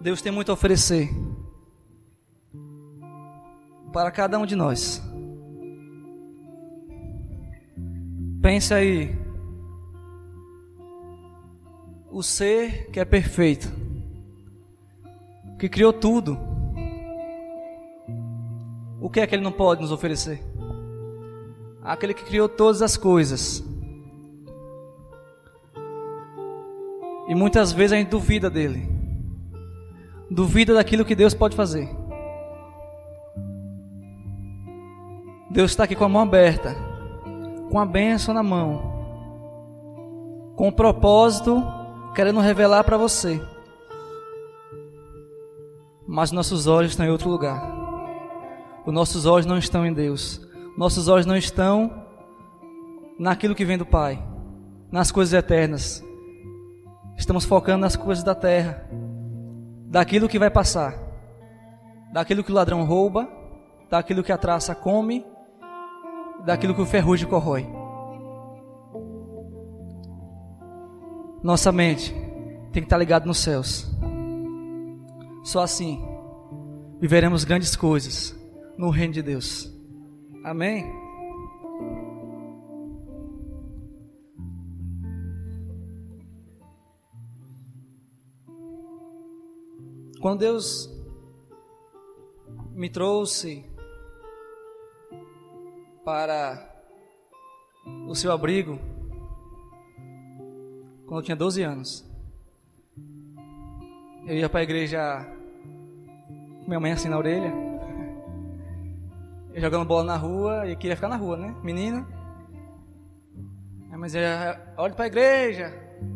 Deus tem muito a oferecer para cada um de nós. Pense aí. O ser que é perfeito, que criou tudo, o que é que ele não pode nos oferecer? Aquele que criou todas as coisas. E muitas vezes a gente duvida dele. Duvida daquilo que Deus pode fazer. Deus está aqui com a mão aberta, com a bênção na mão, com o propósito, querendo revelar para você. Mas nossos olhos estão em outro lugar. Os nossos olhos não estão em Deus. Nossos olhos não estão naquilo que vem do Pai, nas coisas eternas. Estamos focando nas coisas da terra, daquilo que vai passar, daquilo que o ladrão rouba, daquilo que a traça come, daquilo que o ferrugem corrói. Nossa mente tem que estar ligada nos céus. Só assim viveremos grandes coisas no reino de Deus. Amém? Quando Deus me trouxe para o seu abrigo, quando eu tinha 12 anos, eu ia para a igreja com minha mãe assim na orelha jogando bola na rua e queria ficar na rua, né? Menina. Mas é, olha pra igreja.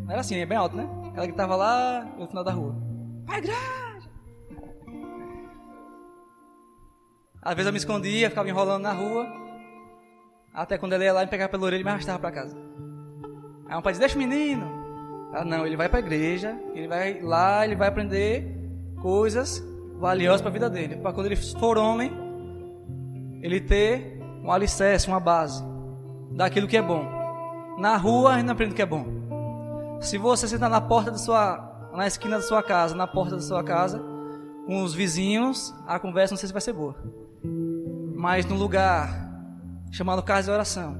Era assim, é bem alto, né? Ela que tava lá no final da rua. Pra igreja! Às vezes eu me escondia, ficava enrolando na rua. Até quando ele ia lá e pegava pela orelha e me arrastava pra casa. Aí um pai disse, deixa o menino. Ah, não, ele vai pra igreja, ele vai lá, ele vai aprender coisas valiosas para a vida dele. Para quando ele for homem, ele ter um alicerce, uma base daquilo que é bom. Na rua a gente não aprende o que é bom. Se você sentar na porta da sua, na esquina da sua casa, na porta da sua casa, com os vizinhos, a conversa não sei se vai ser boa. Mas no lugar chamado casa de oração,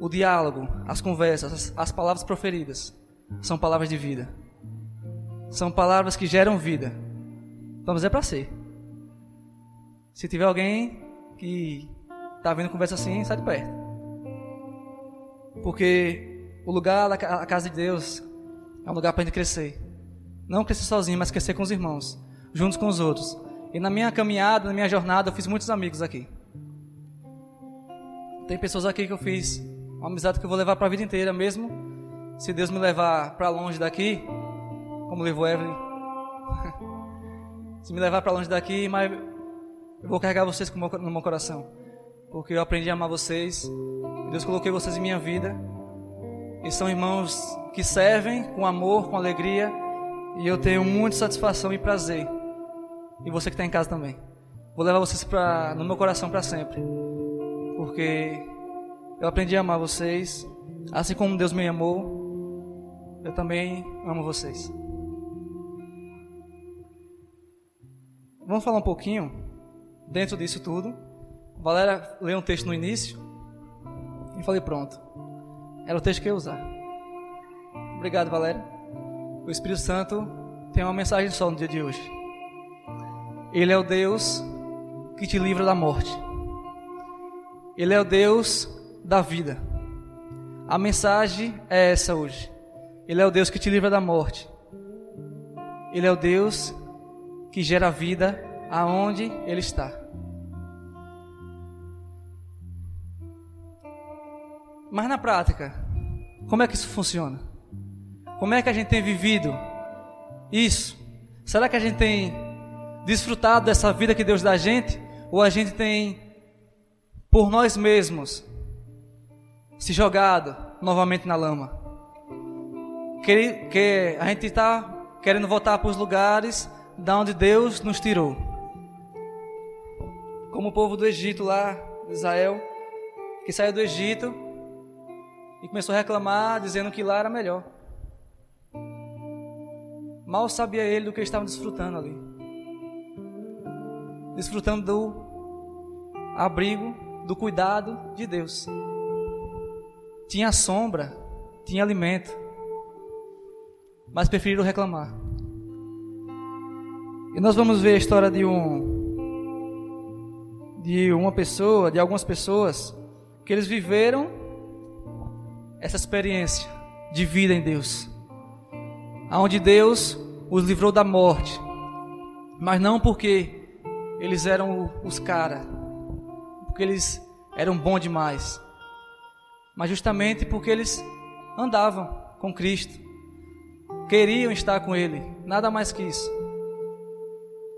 o diálogo, as conversas, as, as palavras proferidas, são palavras de vida. São palavras que geram vida. Vamos é para ser. Se tiver alguém que está vendo conversa assim, sai de perto. Porque o lugar da casa de Deus é um lugar para a gente crescer. Não crescer sozinho, mas crescer com os irmãos, juntos com os outros. E na minha caminhada, na minha jornada, eu fiz muitos amigos aqui. Tem pessoas aqui que eu fiz uma amizade que eu vou levar para a vida inteira, mesmo se Deus me levar para longe daqui, como levou Evelyn. se me levar para longe daqui, mas eu vou carregar vocês no meu coração. Porque eu aprendi a amar vocês. Deus colocou vocês em minha vida. E são irmãos que servem com amor, com alegria. E eu tenho muita satisfação e prazer. E você que está em casa também. Vou levar vocês pra, no meu coração para sempre. Porque eu aprendi a amar vocês. Assim como Deus me amou, eu também amo vocês. Vamos falar um pouquinho dentro disso tudo. Valéria leu um texto no início e falei: pronto. Era o texto que eu ia usar. Obrigado, Valéria. O Espírito Santo tem uma mensagem só no dia de hoje. Ele é o Deus que te livra da morte. Ele é o Deus da vida. A mensagem é essa hoje. Ele é o Deus que te livra da morte. Ele é o Deus que gera vida aonde ele está. Mas na prática, como é que isso funciona? Como é que a gente tem vivido isso? Será que a gente tem desfrutado dessa vida que Deus dá a gente? Ou a gente tem, por nós mesmos, se jogado novamente na lama? Que, que a gente está querendo voltar para os lugares da onde Deus nos tirou como o povo do Egito lá, Israel, que saiu do Egito e começou a reclamar, dizendo que lá era melhor. Mal sabia ele do que estavam desfrutando ali. Desfrutando do abrigo, do cuidado de Deus. Tinha sombra, tinha alimento, mas preferiram reclamar. E nós vamos ver a história de um de uma pessoa, de algumas pessoas que eles viveram essa experiência de vida em Deus. Aonde Deus os livrou da morte. Mas não porque eles eram os caras, porque eles eram bons demais. Mas justamente porque eles andavam com Cristo. Queriam estar com Ele, nada mais que isso.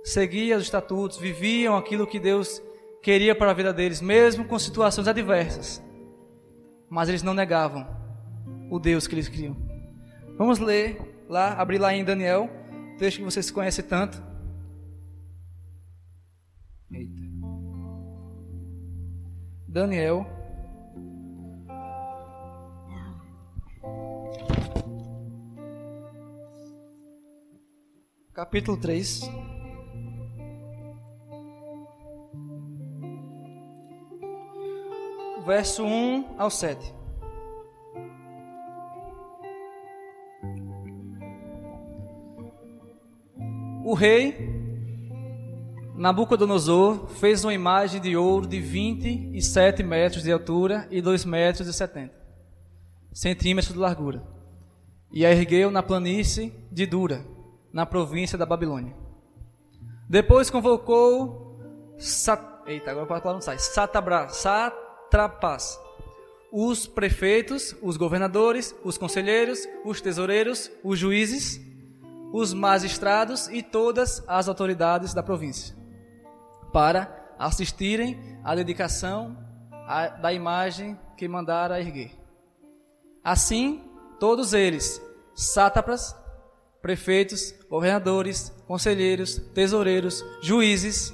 Seguiam os estatutos, viviam aquilo que Deus queria para a vida deles, mesmo com situações adversas. Mas eles não negavam o Deus que eles criam. Vamos ler lá, abrir lá em Daniel, texto que vocês conhecem tanto. Eita. Daniel. Capítulo 3. Verso 1 ao 7. O rei Nabucodonosor fez uma imagem de ouro de 27 metros de altura e 2 metros e 70 centímetros de largura, e a ergueu na planície de Dura, na província da Babilônia. Depois convocou Sat... Eita, agora não sai. Satabra... Satrapas, os prefeitos, os governadores, os conselheiros, os tesoureiros, os juízes os magistrados e todas as autoridades da província, para assistirem à dedicação da imagem que mandara erguer. Assim, todos eles, sátrapas, prefeitos, governadores, conselheiros, tesoureiros, juízes,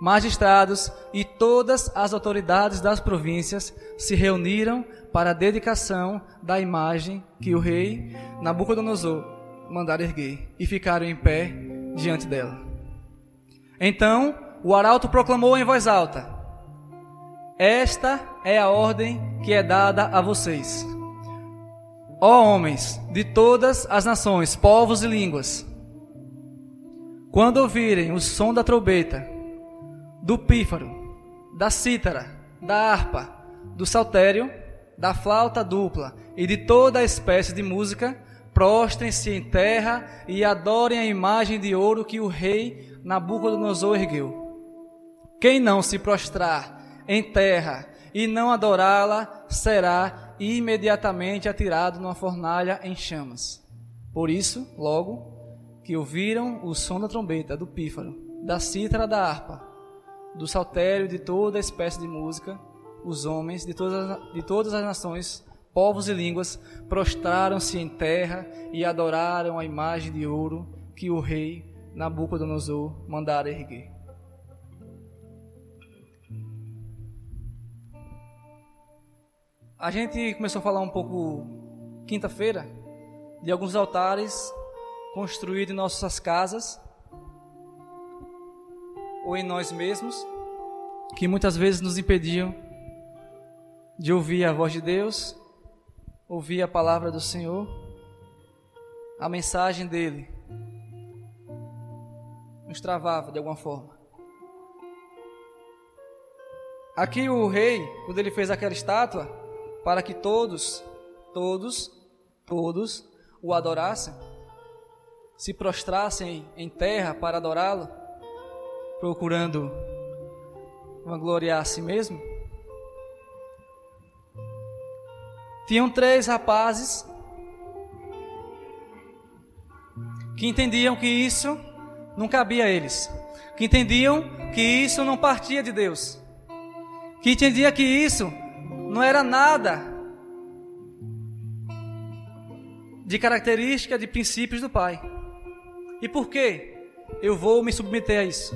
magistrados e todas as autoridades das províncias se reuniram para a dedicação da imagem que o rei Nabucodonosor mandaram erguer e ficaram em pé diante dela. Então o arauto proclamou em voz alta: Esta é a ordem que é dada a vocês. Ó homens de todas as nações, povos e línguas, quando ouvirem o som da trombeta, do pífaro, da cítara, da harpa, do saltério, da flauta dupla e de toda a espécie de música, prostrem-se em terra e adorem a imagem de ouro que o rei Nabucodonosor ergueu. Quem não se prostrar em terra e não adorá-la será imediatamente atirado numa fornalha em chamas. Por isso, logo que ouviram o som da trombeta, do pífaro, da cítara, da harpa, do saltério de toda espécie de música, os homens de todas, de todas as nações povos e línguas prostraram-se em terra e adoraram a imagem de ouro que o rei Nabucodonosor mandara erguer. A gente começou a falar um pouco quinta-feira de alguns altares construídos em nossas casas ou em nós mesmos que muitas vezes nos impediam de ouvir a voz de Deus ouvir a palavra do Senhor, a mensagem dele nos travava de alguma forma. Aqui o rei, quando ele fez aquela estátua, para que todos, todos, todos o adorassem, se prostrassem em terra para adorá-lo, procurando vangloriar a si mesmo, Tinham três rapazes que entendiam que isso não cabia a eles, que entendiam que isso não partia de Deus, que entendiam que isso não era nada de característica de princípios do Pai. E por que eu vou me submeter a isso?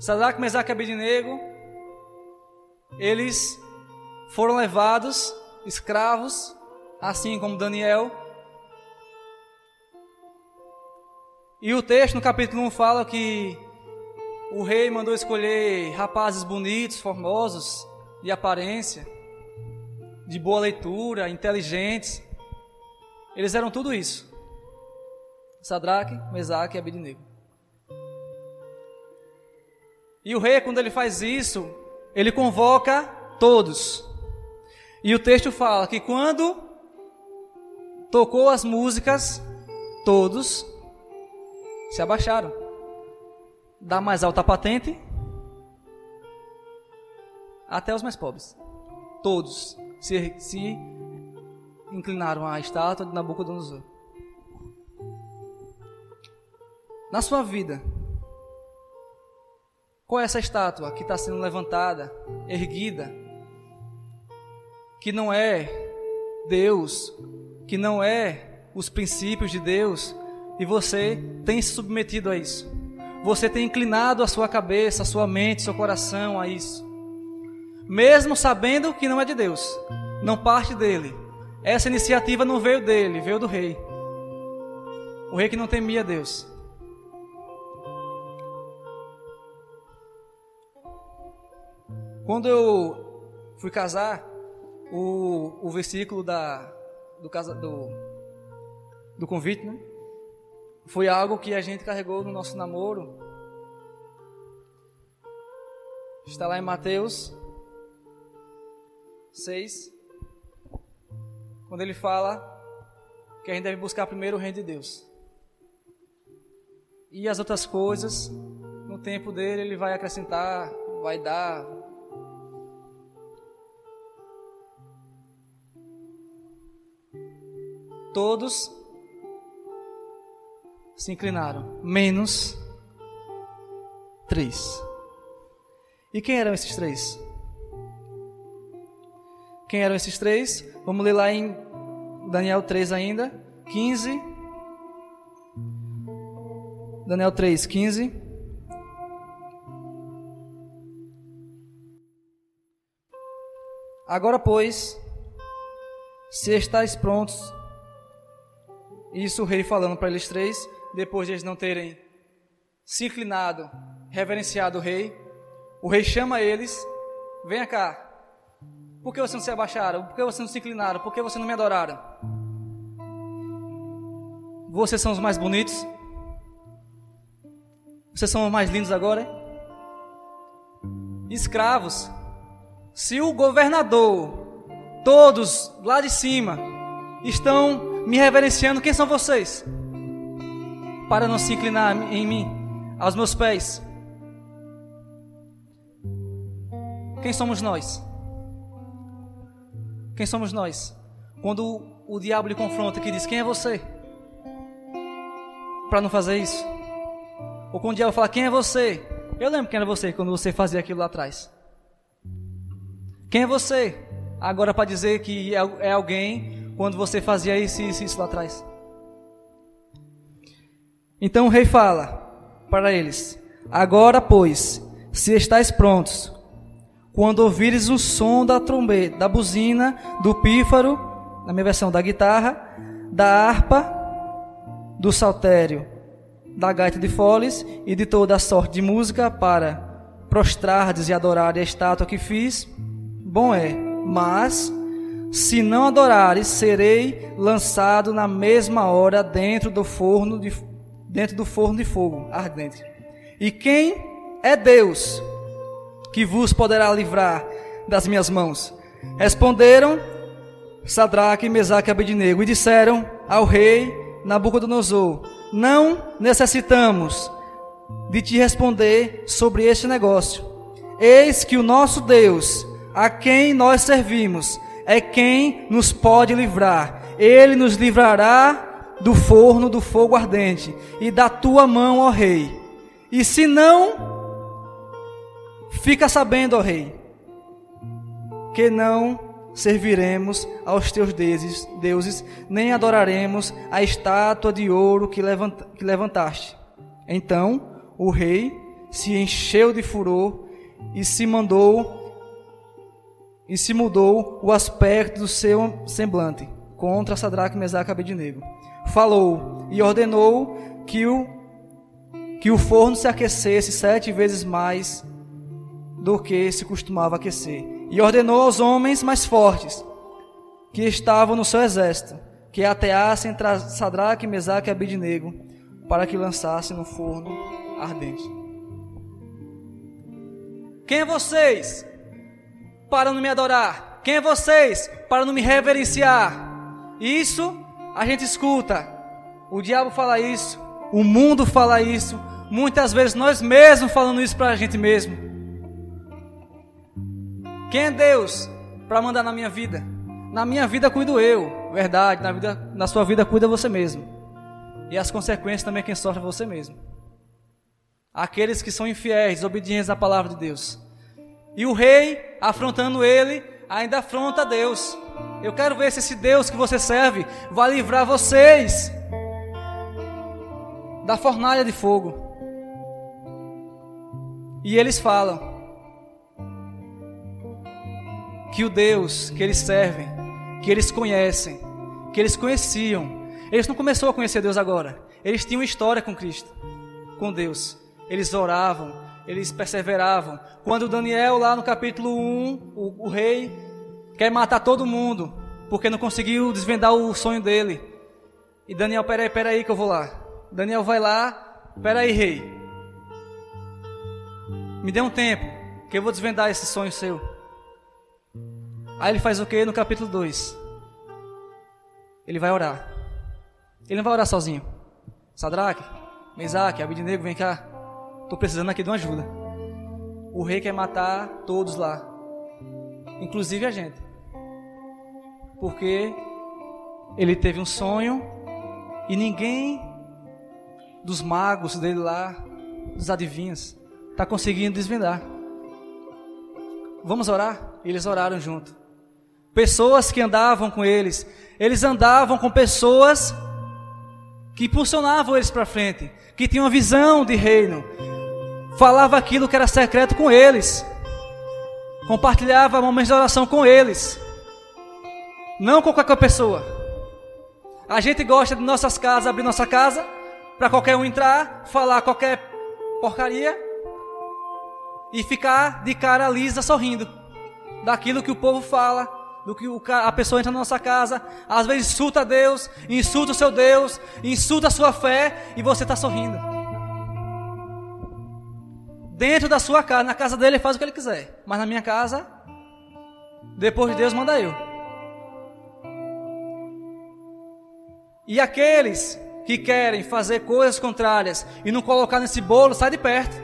Sadraque, Mesaque e Abednego, eles foram levados escravos, assim como Daniel, E o texto no capítulo 1 fala que o rei mandou escolher rapazes bonitos, formosos, de aparência, de boa leitura, inteligentes. Eles eram tudo isso. Sadraque, Mesaque e Abednego. E o rei, quando ele faz isso, ele convoca todos. E o texto fala que quando tocou as músicas, todos se abaixaram da mais alta patente até os mais pobres. Todos se, se inclinaram à estátua de Nabucodonosor. Na sua vida, qual é essa estátua que está sendo levantada, erguida, que não é Deus, que não é os princípios de Deus, e você tem se submetido a isso? você tem inclinado a sua cabeça, a sua mente, seu coração a isso. Mesmo sabendo que não é de Deus, não parte dele. Essa iniciativa não veio dele, veio do rei. O rei que não temia Deus. Quando eu fui casar, o, o versículo da, do, casa, do, do convite, né? foi algo que a gente carregou no nosso namoro. Está lá em Mateus 6, quando ele fala que a gente deve buscar primeiro o reino de Deus. E as outras coisas, no tempo dele, ele vai acrescentar, vai dar. Todos se inclinaram, menos três. E quem eram esses três? Quem eram esses três? Vamos ler lá em Daniel 3 ainda, 15. Daniel 3, 15. Agora, pois, se estáis prontos, isso o rei falando para eles três, depois de eles não terem se inclinado, reverenciado o rei, o rei chama eles: venha cá. Por que vocês não se abaixaram? Por que vocês não se inclinaram? Por que vocês não me adoraram? Vocês são os mais bonitos? Vocês são os mais lindos agora? Hein? Escravos. Se o governador, todos lá de cima, estão me reverenciando, quem são vocês? para não se inclinar em mim, aos meus pés. Quem somos nós? Quem somos nós? Quando o, diabo lhe confronta que diz: Quem é você? Para não fazer isso. Ou quando o diabo fala: Quem é você? Eu lembro quem era você quando você fazia aquilo lá atrás. Quem é você? Agora para dizer que é, é alguém quando você fazia isso isso, isso lá atrás. Então o rei fala para eles: Agora, pois, se estáis prontos, quando ouvires o som da trombeta, da buzina, do pífaro, na minha versão da guitarra, da harpa, do saltério, da gaita de foles e de toda a sorte de música para prostrardes e adorar a estátua que fiz, bom é, mas se não adorares, serei lançado na mesma hora dentro do forno de dentro do forno de fogo ardente. E quem é Deus que vos poderá livrar das minhas mãos? Responderam Sadraque, Mesaque e Abednego e disseram ao rei Nabucodonosor: Não necessitamos de te responder sobre este negócio. Eis que o nosso Deus, a quem nós servimos, é quem nos pode livrar. Ele nos livrará do forno do fogo ardente e da tua mão, ó rei. E se não, fica sabendo, ó rei, que não serviremos aos teus deuses, nem adoraremos a estátua de ouro que, que levantaste. Então o rei se encheu de furor e se mandou e se mudou o aspecto do seu semblante contra Sadraque, Mesaque e Abednego falou e ordenou que o que o forno se aquecesse sete vezes mais do que se costumava aquecer. E ordenou aos homens mais fortes, que estavam no seu exército, que ateassem Sadraque, Mesaque e Abidnego, para que lançassem no forno ardente. Quem é vocês para não me adorar? Quem é vocês para não me reverenciar? Isso a gente escuta. O diabo fala isso, o mundo fala isso, muitas vezes nós mesmos falando isso para a gente mesmo. Quem é Deus para mandar na minha vida? Na minha vida cuido eu, verdade. Na, vida, na sua vida cuida você mesmo. E as consequências também quem sofre é você mesmo. Aqueles que são infiéis, desobedientes à palavra de Deus. E o rei, afrontando ele, ainda afronta Deus. Eu quero ver se esse Deus que você serve vai livrar vocês da fornalha de fogo. E eles falam que o Deus que eles servem que eles conhecem, que eles conheciam. Eles não começaram a conhecer Deus agora. Eles tinham história com Cristo, com Deus. Eles oravam, eles perseveravam. Quando Daniel, lá no capítulo 1, o, o rei quer matar todo mundo, porque não conseguiu desvendar o sonho dele. E Daniel, peraí, peraí que eu vou lá. Daniel vai lá, peraí, rei. Me dê um tempo, que eu vou desvendar esse sonho seu. Aí ele faz o que no capítulo 2? Ele vai orar. Ele não vai orar sozinho. Sadraque, Mesaque, Abidnego, vem cá. Estou precisando aqui de uma ajuda. O rei quer matar todos lá. Inclusive a gente. Porque ele teve um sonho e ninguém dos magos dele lá, dos adivinhos, está conseguindo desvendar. Vamos orar? Eles oraram junto pessoas que andavam com eles. Eles andavam com pessoas que impulsionavam eles para frente, que tinham uma visão de reino. Falava aquilo que era secreto com eles. Compartilhava momentos de oração com eles. Não com qualquer pessoa. A gente gosta de nossas casas, abrir nossa casa para qualquer um entrar, falar qualquer porcaria e ficar de cara lisa sorrindo daquilo que o povo fala, do que a pessoa entra na nossa casa, às vezes insulta Deus, insulta o seu Deus, insulta a sua fé e você está sorrindo. Dentro da sua casa, na casa dele ele faz o que ele quiser, mas na minha casa, depois de Deus manda eu. E aqueles que querem fazer coisas contrárias e não colocar nesse bolo, sai de perto.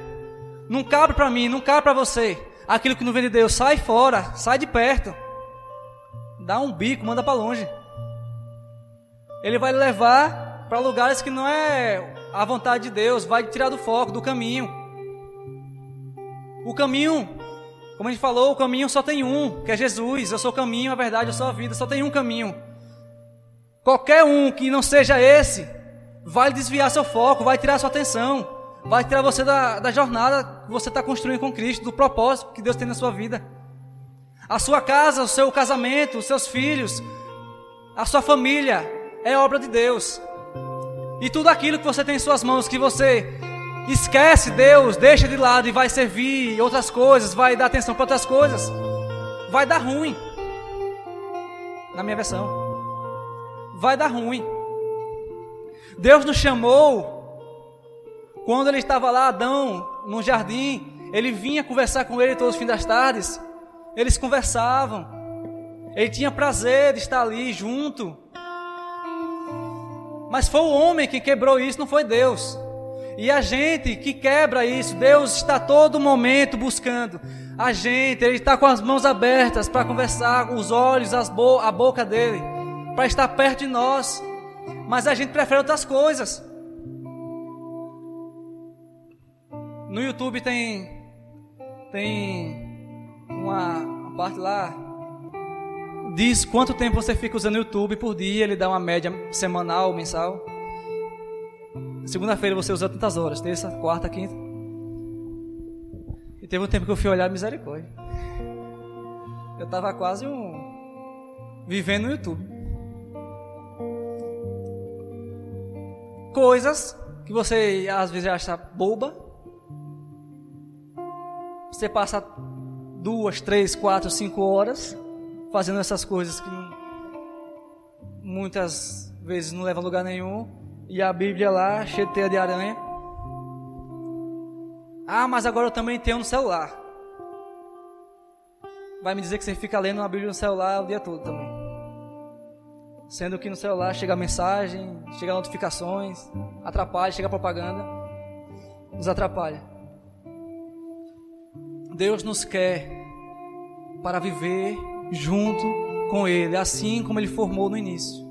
Não cabe para mim, não cabe para você. Aquilo que não vem de Deus, sai fora, sai de perto dá um bico, manda para longe. Ele vai levar para lugares que não é a vontade de Deus, vai tirar do foco, do caminho. O caminho, como a gente falou, o caminho só tem um, que é Jesus. Eu sou o caminho, a verdade, eu sou a vida, só tem um caminho. Qualquer um que não seja esse, vai desviar seu foco, vai tirar sua atenção, vai tirar você da, da jornada que você está construindo com Cristo, do propósito que Deus tem na sua vida. A sua casa, o seu casamento, os seus filhos, a sua família é obra de Deus. E tudo aquilo que você tem em suas mãos, que você esquece Deus, deixa de lado e vai servir outras coisas, vai dar atenção para outras coisas, vai dar ruim. Na minha versão, vai dar ruim. Deus nos chamou quando ele estava lá, Adão, no jardim, ele vinha conversar com ele todos os fins das tardes. Eles conversavam. Ele tinha prazer de estar ali junto. Mas foi o homem que quebrou isso, não foi Deus. E a gente que quebra isso, Deus está todo momento buscando. A gente, Ele está com as mãos abertas para conversar, os olhos, bo a boca dele, para estar perto de nós. Mas a gente prefere outras coisas. No YouTube tem tem uma parte lá diz quanto tempo você fica usando o YouTube por dia, ele dá uma média semanal, mensal. Segunda-feira você usa tantas horas, terça, quarta, quinta. E teve um tempo que eu fui olhar misericórdia. Eu estava quase um vivendo no YouTube. Coisas que você às vezes acha boba. Você passa duas, três, quatro, cinco horas fazendo essas coisas que muitas vezes não levam a lugar nenhum. E a Bíblia lá, cheia de aranha. Ah, mas agora eu também tenho no celular. Vai me dizer que você fica lendo a Bíblia no celular o dia todo também. Sendo que no celular chega mensagem, chega notificações, atrapalha, chega propaganda, nos atrapalha. Deus nos quer para viver junto com Ele, assim como Ele formou no início.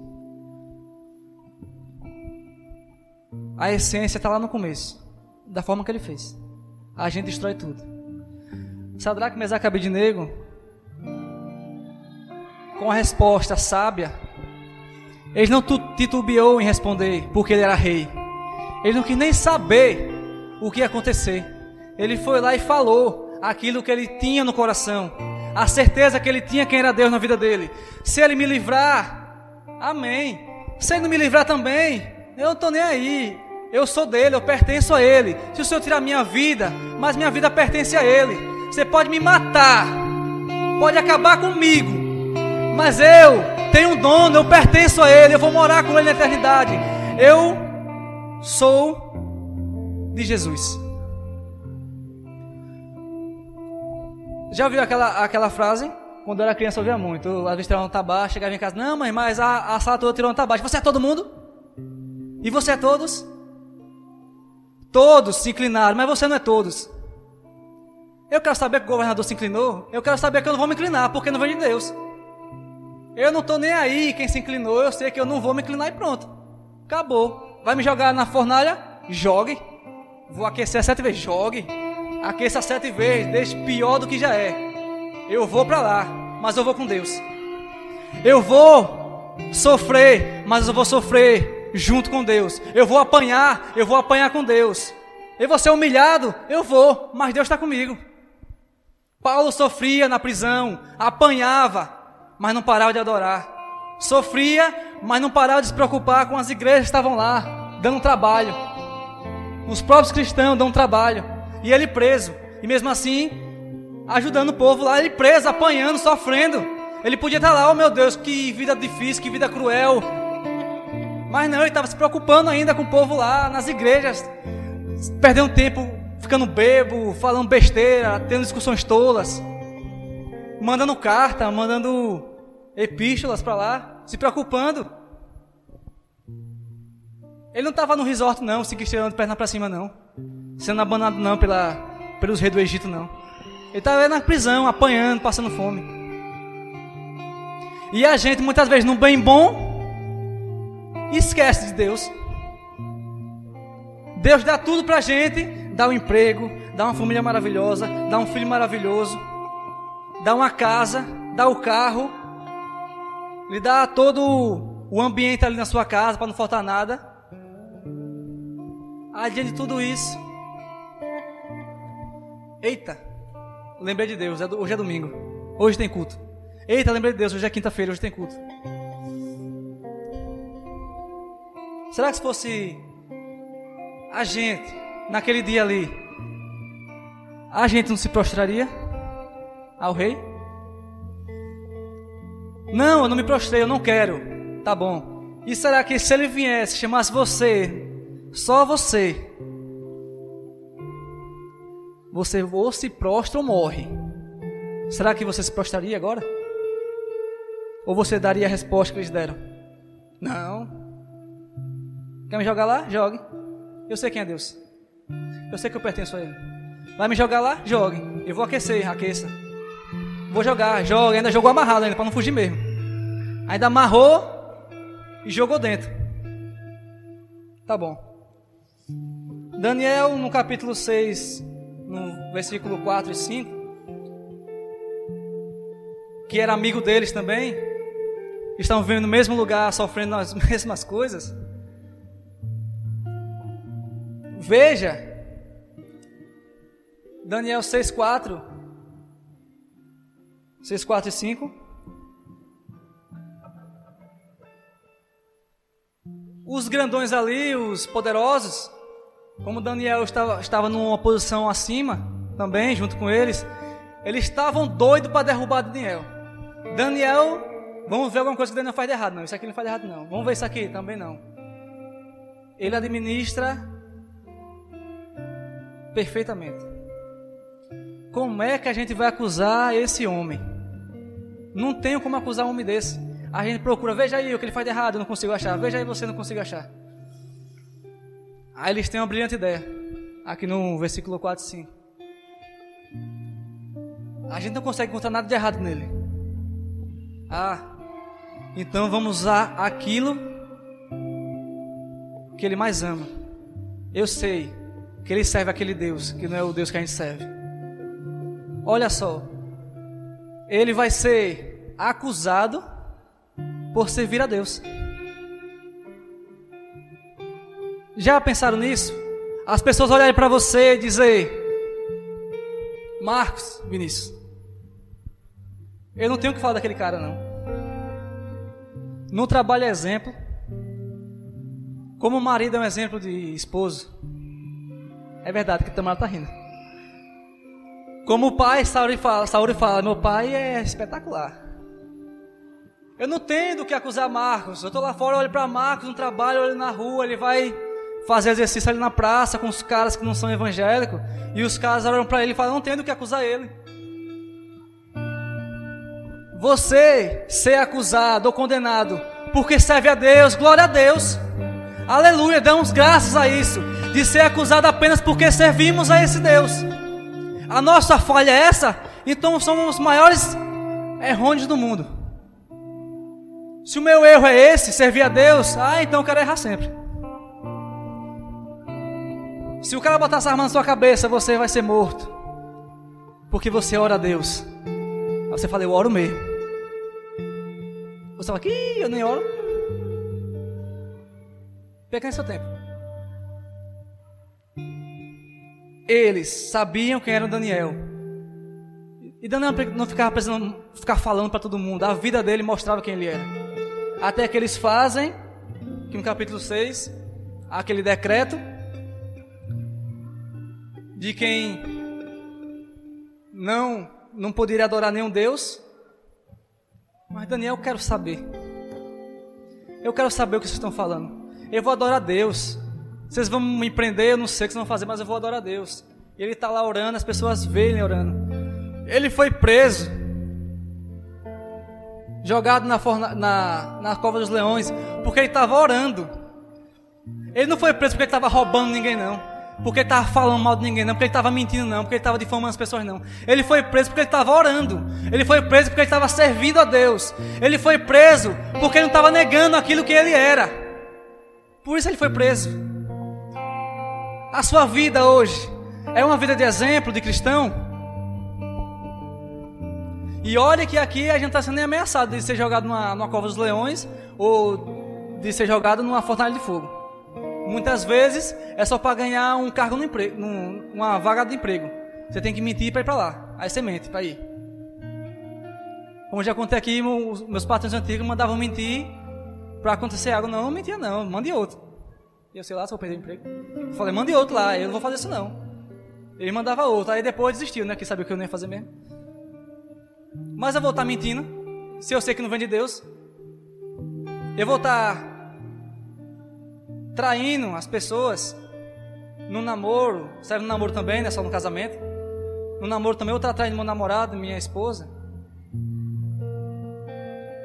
A essência está lá no começo, da forma que Ele fez. A gente destrói tudo. Sadraque, Mesaque e Abednego, com a resposta sábia, ele não titubeou em responder porque ele era rei. Ele não quis nem saber o que ia acontecer. Ele foi lá e falou aquilo que ele tinha no coração, a certeza que ele tinha quem era Deus na vida dele. Se ele me livrar, amém. Se ele não me livrar também, eu não estou nem aí. Eu sou dele, eu pertenço a ele. Se o Senhor tirar minha vida, mas minha vida pertence a ele. Você pode me matar, pode acabar comigo, mas eu tenho um dono, eu pertenço a Ele, eu vou morar com Ele na eternidade. Eu sou de Jesus. Já ouviu aquela, aquela frase? Quando eu era criança ouvia muito. Às vezes tirava um tabaco, chegava em casa, não mãe, mas a, a sala toda tirou um tabaco. Você é todo mundo? E você é todos? Todos se inclinaram, mas você não é todos. Eu quero saber que o governador se inclinou. Eu quero saber que eu não vou me inclinar, porque não vem de Deus. Eu não estou nem aí quem se inclinou, eu sei que eu não vou me inclinar e pronto. Acabou. Vai me jogar na fornalha? Jogue. Vou aquecer sete vezes? Jogue. Aqueça sete vezes, deixe pior do que já é. Eu vou para lá, mas eu vou com Deus. Eu vou sofrer, mas eu vou sofrer junto com Deus. Eu vou apanhar, eu vou apanhar com Deus. Eu vou ser humilhado, eu vou, mas Deus está comigo. Paulo sofria na prisão, apanhava, mas não parava de adorar. Sofria, mas não parava de se preocupar com as igrejas que estavam lá, dando trabalho. Os próprios cristãos dão trabalho. E ele preso. E mesmo assim, ajudando o povo lá, ele preso, apanhando, sofrendo. Ele podia estar lá, oh meu Deus, que vida difícil, que vida cruel. Mas não, ele estava se preocupando ainda com o povo lá, nas igrejas. Perdendo tempo, ficando bebo, falando besteira, tendo discussões tolas mandando carta, mandando epístolas para lá, se preocupando. Ele não estava no resort, não, se de perna para cima, não. Sendo abandonado, não, pela, pelos reis do Egito, não. Ele estava na prisão, apanhando, passando fome. E a gente, muitas vezes, no bem bom, esquece de Deus. Deus dá tudo para a gente, dá um emprego, dá uma família maravilhosa, dá um filho maravilhoso dá uma casa, dá o carro, lhe dá todo o ambiente ali na sua casa para não faltar nada. Adiante de tudo isso, eita, lembrei de Deus, é hoje é domingo, hoje tem culto. Eita, lembrei de Deus, hoje é quinta-feira, hoje tem culto. Será que se fosse a gente naquele dia ali, a gente não se prostraria? ao rei? Não, eu não me prostrei, eu não quero. Tá bom. E será que se ele viesse, chamasse você, só você, você ou se prostra ou morre? Será que você se prostraria agora? Ou você daria a resposta que eles deram? Não. Quer me jogar lá? Jogue. Eu sei quem é Deus. Eu sei que eu pertenço a Ele. Vai me jogar lá? Jogue. Eu vou aquecer, aqueça. Vou jogar, joga, ainda jogou amarrado ainda, para não fugir mesmo. Ainda amarrou e jogou dentro. Tá bom. Daniel, no capítulo 6, no versículo 4 e 5, que era amigo deles também, estão vivendo no mesmo lugar, sofrendo as mesmas coisas. Veja, Daniel 6,4 6, 4 e 5. Os grandões ali, os poderosos, como Daniel estava, estava numa posição acima, também, junto com eles, eles estavam doidos para derrubar Daniel. Daniel, vamos ver alguma coisa que Daniel faz de errado. Não, isso aqui não faz de errado, não. Vamos ver isso aqui, também não. Ele administra perfeitamente. Como é que a gente vai acusar esse homem? Não tenho como acusar um homem desse. A gente procura, veja aí o que ele faz de errado, eu não consigo achar. Veja aí você, não consigo achar. Aí eles têm uma brilhante ideia. Aqui no versículo 4 e 5. A gente não consegue encontrar nada de errado nele. Ah, então vamos usar aquilo que ele mais ama. Eu sei que ele serve aquele Deus, que não é o Deus que a gente serve. Olha só. Ele vai ser acusado por servir a Deus. Já pensaram nisso? As pessoas olharem para você e dizer: Marcos, Vinícius, eu não tenho que falar daquele cara, não. No trabalho é exemplo. Como marido é um exemplo de esposo. É verdade que Tamara está rindo. Como pai, Sauri fala, fala, meu pai é espetacular. Eu não tenho do que acusar Marcos. Eu estou lá fora, olho para Marcos no trabalho, olho na rua, ele vai fazer exercício ali na praça com os caras que não são evangélicos. E os caras olham para ele e falam: Não tem do que acusar ele. Você ser acusado ou condenado porque serve a Deus, glória a Deus. Aleluia, damos graças a isso. De ser acusado apenas porque servimos a esse Deus. A nossa falha é essa, então somos os maiores errôneos do mundo. Se o meu erro é esse, servir a Deus, ah, então eu quero errar sempre. Se o cara botar essa arma na sua cabeça, você vai ser morto. Porque você ora a Deus. Aí você fala, eu oro mesmo. Você fala, que eu nem oro. Peca seu tempo. Eles sabiam quem era Daniel. E Daniel não ficava precisando ficar falando para todo mundo. A vida dele mostrava quem ele era. Até que eles fazem, que no capítulo 6, aquele decreto de quem não não poderia adorar nenhum Deus. Mas Daniel, eu quero saber. Eu quero saber o que vocês estão falando. Eu vou adorar Deus. Vocês vão me prender, eu não sei o que vocês vão fazer, mas eu vou adorar Deus. E ele está lá orando, as pessoas veem ele orando. Ele foi preso, jogado na, forna, na, na cova dos leões, porque ele estava orando. Ele não foi preso porque ele estava roubando ninguém, não porque ele estava falando mal de ninguém, não porque ele estava mentindo, não, porque ele estava difamando as pessoas, não. Ele foi preso porque ele estava orando. Ele foi preso porque ele estava servindo a Deus. Ele foi preso porque ele não estava negando aquilo que ele era. Por isso ele foi preso. A sua vida hoje é uma vida de exemplo de cristão. E olha que aqui a gente está sendo ameaçado de ser jogado numa, numa cova dos leões ou de ser jogado numa fornalha de fogo. Muitas vezes é só para ganhar um cargo no emprego, num, uma vaga de emprego. Você tem que mentir para ir para lá. Aí você mente para ir. Como já contei aqui, meus patrões antigos mandavam mentir para acontecer algo. Não, mentia não, mande outro. E eu sei lá se eu perder o emprego. Eu falei, mande outro lá, eu não vou fazer isso não. Ele mandava outro, aí depois desistiu, né? Que sabia que eu não ia fazer mesmo. Mas eu vou estar mentindo, se eu sei que não vem de Deus. Eu vou estar traindo as pessoas no namoro, serve no namoro também, não é só no casamento. No namoro também eu estou traindo meu namorado, minha esposa.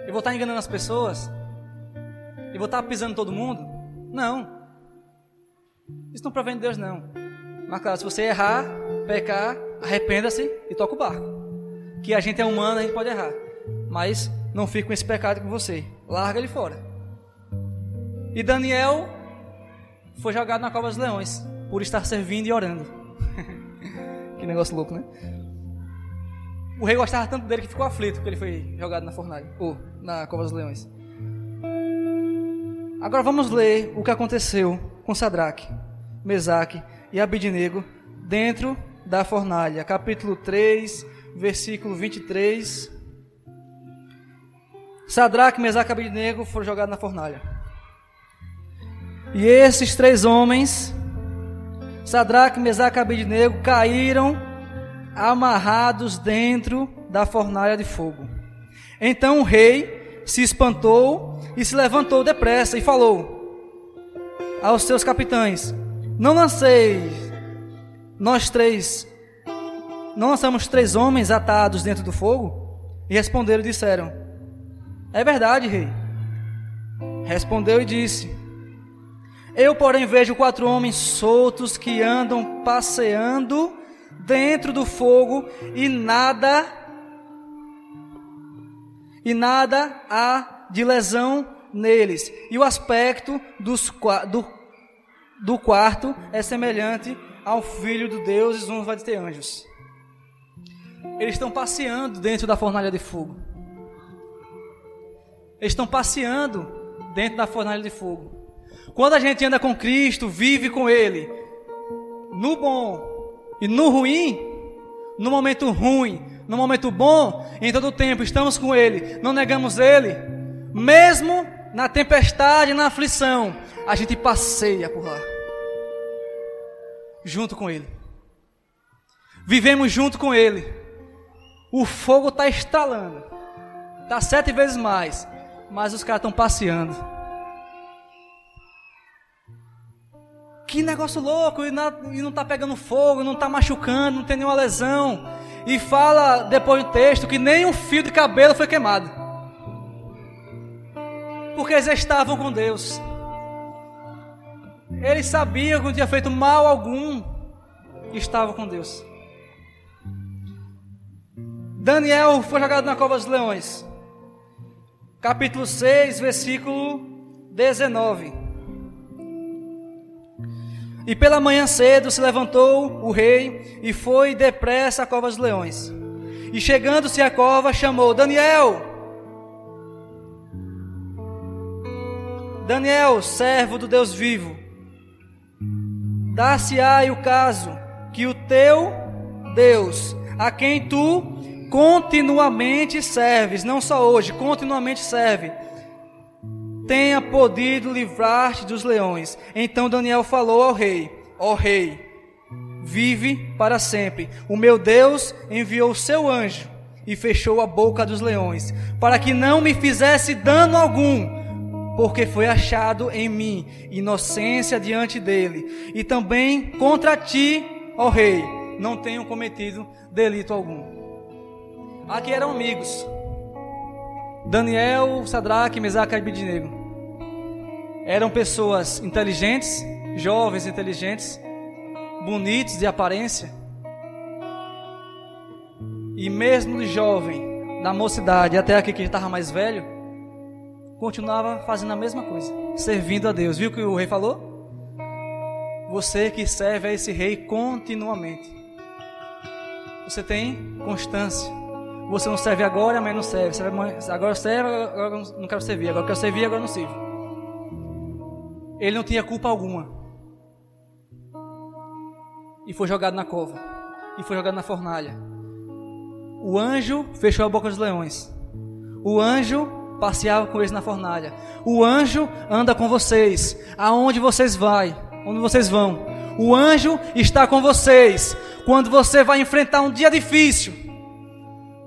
Eu vou estar enganando as pessoas. Eu vou estar pisando todo mundo. Não. Isso não provém de Deus, não. Mas claro, se você errar, pecar, arrependa-se e toca o barco. Que a gente é humano, a gente pode errar. Mas não fique com esse pecado com você. Larga ele fora. E Daniel foi jogado na cova dos leões por estar servindo e orando. que negócio louco, né? O rei gostava tanto dele que ficou aflito porque ele foi jogado na fornalha, ou na cova dos leões. Agora vamos ler o que aconteceu com Sadraque, Mesaque e Abidnego dentro da fornalha. Capítulo 3, versículo 23. Sadraque, Mesaque e Abidnego foram jogados na fornalha. E esses três homens Sadraque, Mesaque e Abednego caíram amarrados dentro da fornalha de fogo. Então o rei se espantou e se levantou depressa e falou aos seus capitães: Não lanceis nós três, não lançamos três homens atados dentro do fogo? E responderam e disseram: É verdade, rei. Respondeu e disse: Eu, porém, vejo quatro homens soltos que andam passeando dentro do fogo e nada e nada há de lesão neles. E o aspecto dos, do, do quarto é semelhante ao filho do Deus e não vai ter anjos. Eles estão passeando dentro da fornalha de fogo. Eles estão passeando dentro da fornalha de fogo. Quando a gente anda com Cristo, vive com Ele, no bom e no ruim, no momento ruim, no momento bom, em todo o tempo estamos com Ele, não negamos Ele, mesmo na tempestade, na aflição, a gente passeia por lá, junto com Ele, vivemos junto com Ele, o fogo está estralando, está sete vezes mais, mas os caras estão passeando. Que negócio louco, e não está pegando fogo, não está machucando, não tem nenhuma lesão. E fala depois do texto que nem um fio de cabelo foi queimado. Porque eles estavam com Deus. Eles sabiam que não tinha feito mal algum. E estavam com Deus. Daniel foi jogado na cova dos leões. Capítulo 6, versículo 19. E pela manhã cedo se levantou o rei e foi depressa à cova dos leões. E chegando-se à cova, chamou: Daniel! Daniel, servo do Deus vivo, dá-se-á o caso que o teu Deus, a quem tu continuamente serves, não só hoje, continuamente serve, tenha podido livrar-te dos leões. Então Daniel falou ao rei: Ó rei, vive para sempre. O meu Deus enviou o seu anjo e fechou a boca dos leões, para que não me fizesse dano algum, porque foi achado em mim inocência diante dele. E também contra ti, ó rei, não tenho cometido delito algum. Aqui eram amigos. Daniel, Sadraque, Mesaque e Abednego. Eram pessoas inteligentes, jovens inteligentes, bonitos de aparência. E mesmo jovem, da mocidade até aqui que estava mais velho, continuava fazendo a mesma coisa, servindo a Deus. Viu o que o rei falou? Você que serve a esse rei continuamente. Você tem constância. Você não serve agora, mas não serve. serve agora serve, agora não quero servir. Agora quero servir, agora não sirvo. Ele não tinha culpa alguma. E foi jogado na cova. E foi jogado na fornalha. O anjo fechou a boca dos leões. O anjo passeava com eles na fornalha. O anjo anda com vocês. Aonde vocês vai? Onde vocês vão? O anjo está com vocês. Quando você vai enfrentar um dia difícil,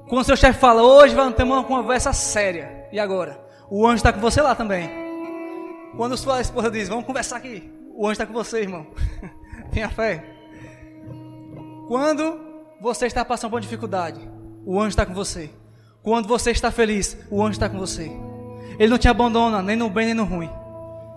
quando seu chefe fala, hoje vamos ter uma conversa séria. E agora? O anjo está com você lá também. Quando sua esposa diz, vamos conversar aqui. O anjo está com você, irmão. Tenha fé. Quando você está passando por dificuldade, o anjo está com você. Quando você está feliz, o anjo está com você. Ele não te abandona, nem no bem nem no ruim.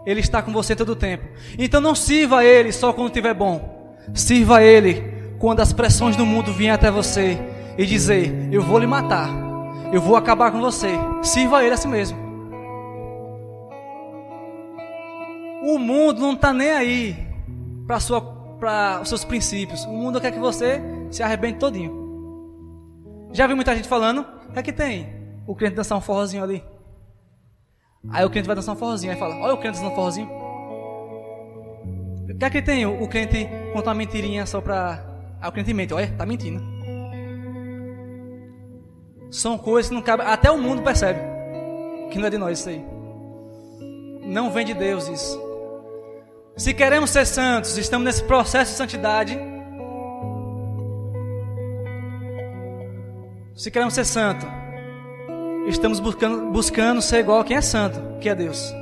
Ele está com você todo o tempo. Então não sirva a Ele só quando estiver bom. Sirva a Ele quando as pressões do mundo vêm até você e dizer: Eu vou lhe matar, eu vou acabar com você. Sirva Ele a si mesmo. O mundo não está nem aí para os seus princípios. O mundo quer que você se arrebente todinho. Já vi muita gente falando: O que é que tem? O crente dançar um forrozinho ali. Aí o crente vai dançar um forrozinho. Aí fala: Olha o crente dançando um forrozinho. O que é que tem? O crente conta uma mentirinha só para. Aí o crente mente: Olha, tá mentindo. São coisas que não cabem. Até o mundo percebe que não é de nós isso aí. Não vem de Deus isso. Se queremos ser santos, estamos nesse processo de santidade. Se queremos ser santo, estamos buscando, buscando ser igual a quem é santo, que é Deus.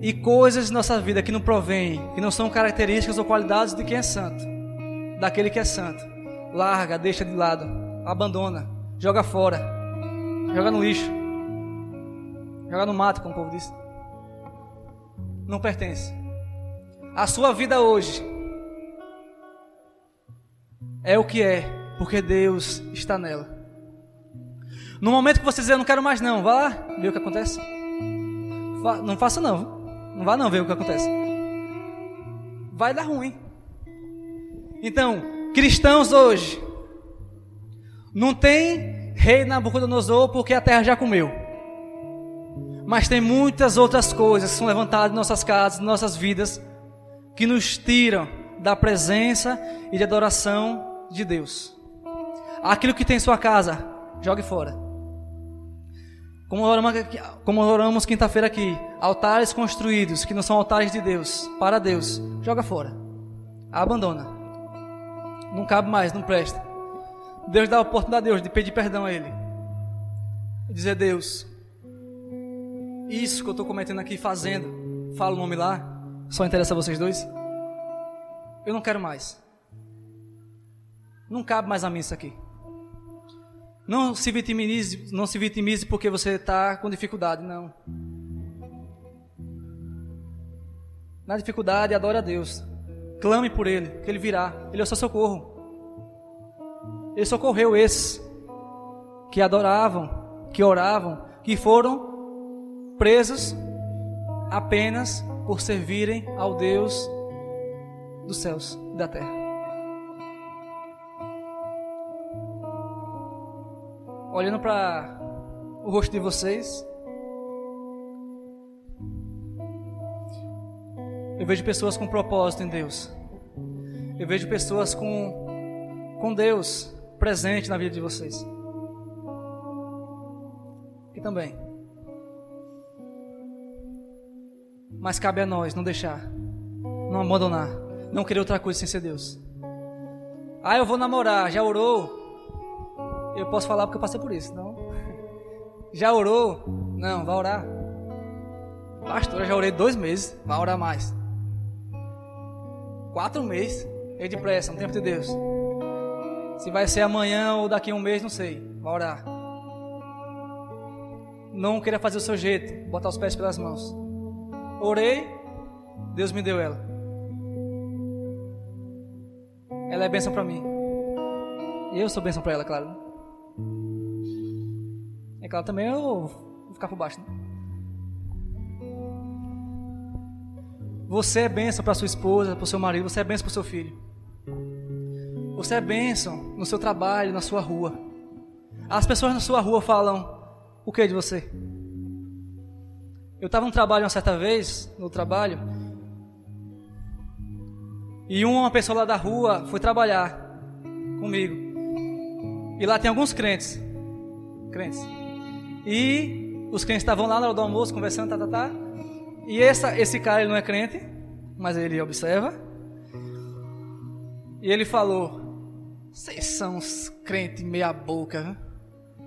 E coisas de nossa vida que não provêm, que não são características ou qualidades de quem é santo, daquele que é santo. Larga, deixa de lado, abandona, joga fora, joga no lixo, joga no mato, como o povo diz. Não pertence. A sua vida hoje é o que é, porque Deus está nela. No momento que você dizer, eu não quero mais não, vá lá, ver o que acontece. Não faça não, não vá não ver o que acontece. Vai dar ruim. Então, cristãos hoje, não tem rei Nabucodonosor porque a terra já comeu. Mas tem muitas outras coisas que são levantadas em nossas casas, em nossas vidas, que nos tiram da presença e de adoração de Deus. Aquilo que tem em sua casa, jogue fora. Como oramos, como oramos quinta-feira aqui, altares construídos que não são altares de Deus, para Deus, joga fora. Abandona. Não cabe mais, não presta. Deus dá a oportunidade a Deus de pedir perdão a Ele. E dizer, Deus, isso que eu estou cometendo aqui, fazendo, fala o nome lá, só interessa a vocês dois. Eu não quero mais. Não cabe mais a mim isso aqui. Não se vitimize, não se vitimize porque você está com dificuldade, não. Na dificuldade, adore a Deus. Clame por Ele, que Ele virá. Ele é o seu socorro. Ele socorreu esses que adoravam, que oravam, que foram presos apenas por servirem ao Deus dos céus e da terra. olhando para o rosto de vocês, eu vejo pessoas com propósito em Deus. Eu vejo pessoas com, com Deus presente na vida de vocês. E também. Mas cabe a nós não deixar, não abandonar, não querer outra coisa sem ser Deus. Ah, eu vou namorar, já orou? Eu posso falar porque eu passei por isso, não? Já orou? Não, vai orar. Pastor, eu já orei dois meses, vai orar mais. Quatro meses, é depressa, no tempo de Deus. Se vai ser amanhã ou daqui a um mês, não sei. Vai orar. Não queira fazer o seu jeito, botar os pés pelas mãos. Orei, Deus me deu ela. Ela é bênção para mim. E eu sou bênção para ela, claro. É claro, também eu vou ficar por baixo. Né? Você é bênção para sua esposa, para o seu marido, você é bênção para o seu filho. Você é bênção no seu trabalho, na sua rua. As pessoas na sua rua falam o que de você? Eu estava no trabalho uma certa vez, no trabalho, e uma pessoa lá da rua foi trabalhar comigo. E lá tem alguns crentes. Crentes. E os crentes estavam lá na hora do almoço conversando, tá, tá, tá. E essa, esse cara ele não é crente, mas ele observa. E ele falou: Vocês são uns crentes meia boca, né?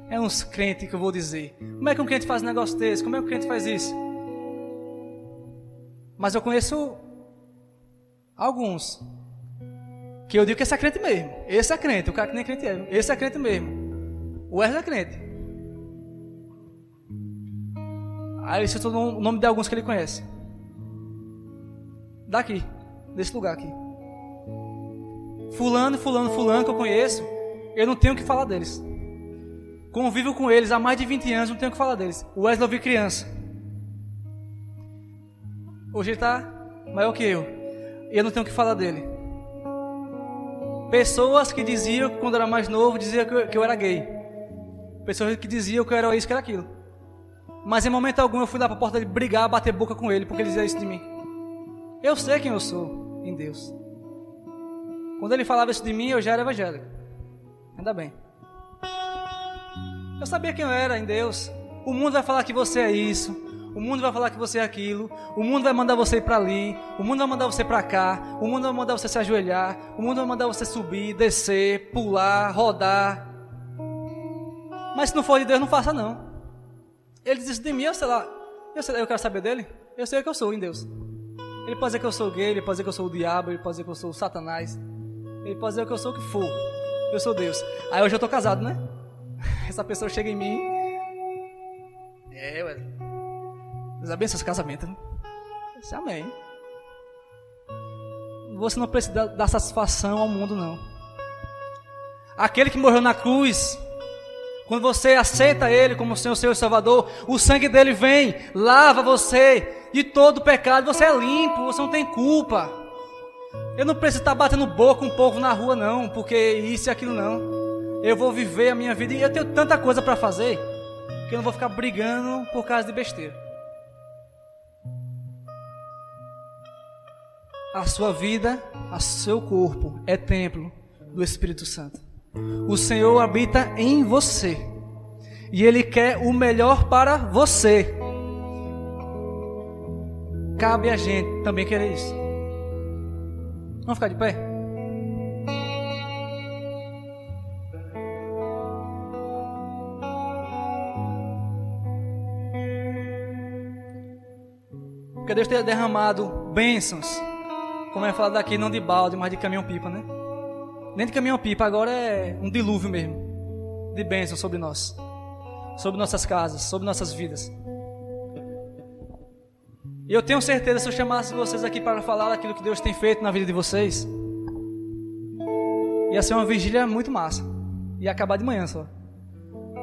É uns crentes que eu vou dizer. Como é que um crente faz um negócio desse? Como é que um crente faz isso? Mas eu conheço alguns que eu digo que esse é crente mesmo. Esse é crente, o cara que nem crente é. Esse é crente mesmo. O Wesley é crente. Aí ele citou o nome de alguns que ele conhece. Daqui, desse lugar aqui. Fulano, fulano, fulano que eu conheço, eu não tenho o que falar deles. Convivo com eles há mais de 20 anos, não tenho o que falar deles. O Wesley eu vi criança. Hoje ele está maior que eu. E eu não tenho o que falar dele. Pessoas que diziam, quando eu era mais novo, diziam que eu, que eu era gay. Pessoas que diziam que eu era isso, que era aquilo. Mas em momento algum eu fui lá para a porta dele brigar, bater boca com ele, porque ele dizia isso de mim. Eu sei quem eu sou em Deus. Quando ele falava isso de mim, eu já era evangélico. Ainda bem. Eu sabia quem eu era em Deus. O mundo vai falar que você é isso. o mundo vai falar que você é aquilo, o mundo vai mandar você ir para ali, o mundo vai mandar você para cá, o mundo vai mandar você se ajoelhar, o mundo vai mandar você subir, descer, pular, rodar. Mas se não for de Deus, não faça não. Ele diz de mim, eu sei lá, eu, sei, eu quero saber dele, eu sei o que eu sou em Deus. Ele pode dizer que eu sou gay, ele pode dizer que eu sou o diabo, ele pode dizer que eu sou o satanás, ele pode dizer que eu sou o que for. Eu sou Deus. Aí hoje eu tô casado, né? Essa pessoa chega em mim. É, ué. Deus abençoe esse casamento. Né? Disse, amém. Você não precisa dar satisfação ao mundo, não. Aquele que morreu na cruz, quando você aceita Ele como Senhor, e Salvador, o sangue dele vem, lava você de todo pecado. Você é limpo, você não tem culpa. Eu não preciso estar batendo boca um povo na rua, não, porque isso e aquilo não. Eu vou viver a minha vida e eu tenho tanta coisa para fazer que eu não vou ficar brigando por causa de besteira. a sua vida, a seu corpo é templo do Espírito Santo. O Senhor habita em você e Ele quer o melhor para você. Cabe a gente também querer isso. Vamos ficar de pé? Porque Deus tem derramado bênçãos como é falado aqui, não de balde, mas de caminhão-pipa, né? Nem de caminhão-pipa, agora é um dilúvio mesmo. De bênção sobre nós. Sobre nossas casas, sobre nossas vidas. E eu tenho certeza, se eu chamasse vocês aqui para falar daquilo que Deus tem feito na vida de vocês, ia ser uma vigília muito massa. Ia acabar de manhã só.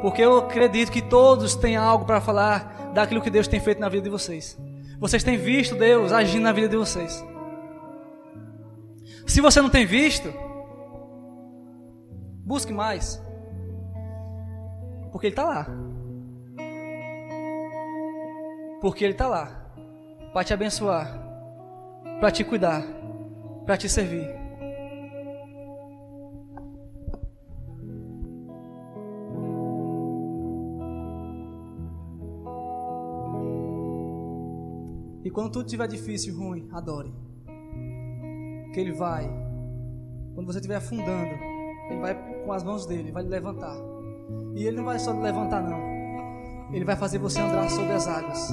Porque eu acredito que todos têm algo para falar daquilo que Deus tem feito na vida de vocês. Vocês têm visto Deus agindo na vida de vocês. Se você não tem visto, busque mais. Porque Ele está lá. Porque Ele está lá. Para te abençoar. Para te cuidar. Para te servir. E quando tudo estiver difícil e ruim, adore que Ele vai, quando você estiver afundando, Ele vai com as mãos dele, vai lhe levantar. E Ele não vai só lhe levantar, não. Ele vai fazer você andar sobre as águas.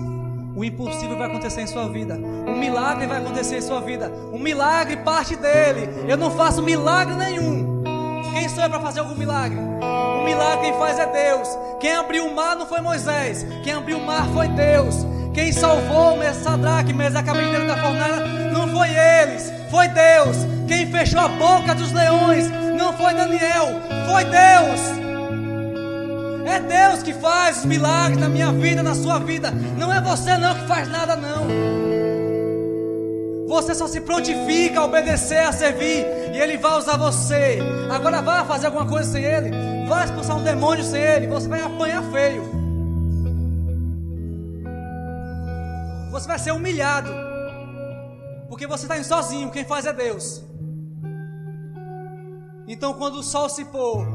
O impossível vai acontecer em sua vida. Um milagre vai acontecer em sua vida. Um milagre parte dele. Eu não faço milagre nenhum. Quem sou eu para fazer algum milagre? O milagre quem faz é Deus. Quem abriu o mar não foi Moisés. Quem abriu o mar foi Deus. Quem salvou Sadraque, Mesaque, Abednego da fornalha não foi eles foi Deus. Quem fechou a boca dos leões não foi Daniel, foi Deus. É Deus que faz os milagres na minha vida, na sua vida. Não é você não que faz nada não. Você só se prontifica a obedecer, a servir, e Ele vai usar você. Agora vá fazer alguma coisa sem Ele, vá expulsar um demônio sem Ele, você vai apanhar feio. Você vai ser humilhado. Porque você está sozinho, quem faz é Deus. Então, quando o sol se pôr,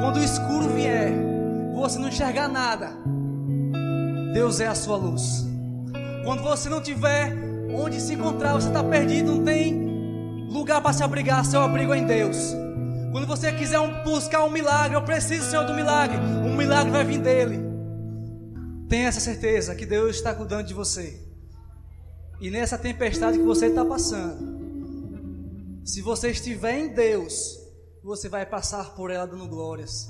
quando o escuro vier, você não enxergar nada, Deus é a sua luz. Quando você não tiver onde se encontrar, você está perdido, não tem lugar para se abrigar, seu abrigo é em Deus. Quando você quiser buscar um milagre, eu preciso, Senhor, do milagre, um milagre vai vir dele. Tenha essa certeza que Deus está cuidando de você. E nessa tempestade que você está passando, se você estiver em Deus, você vai passar por ela dando glórias.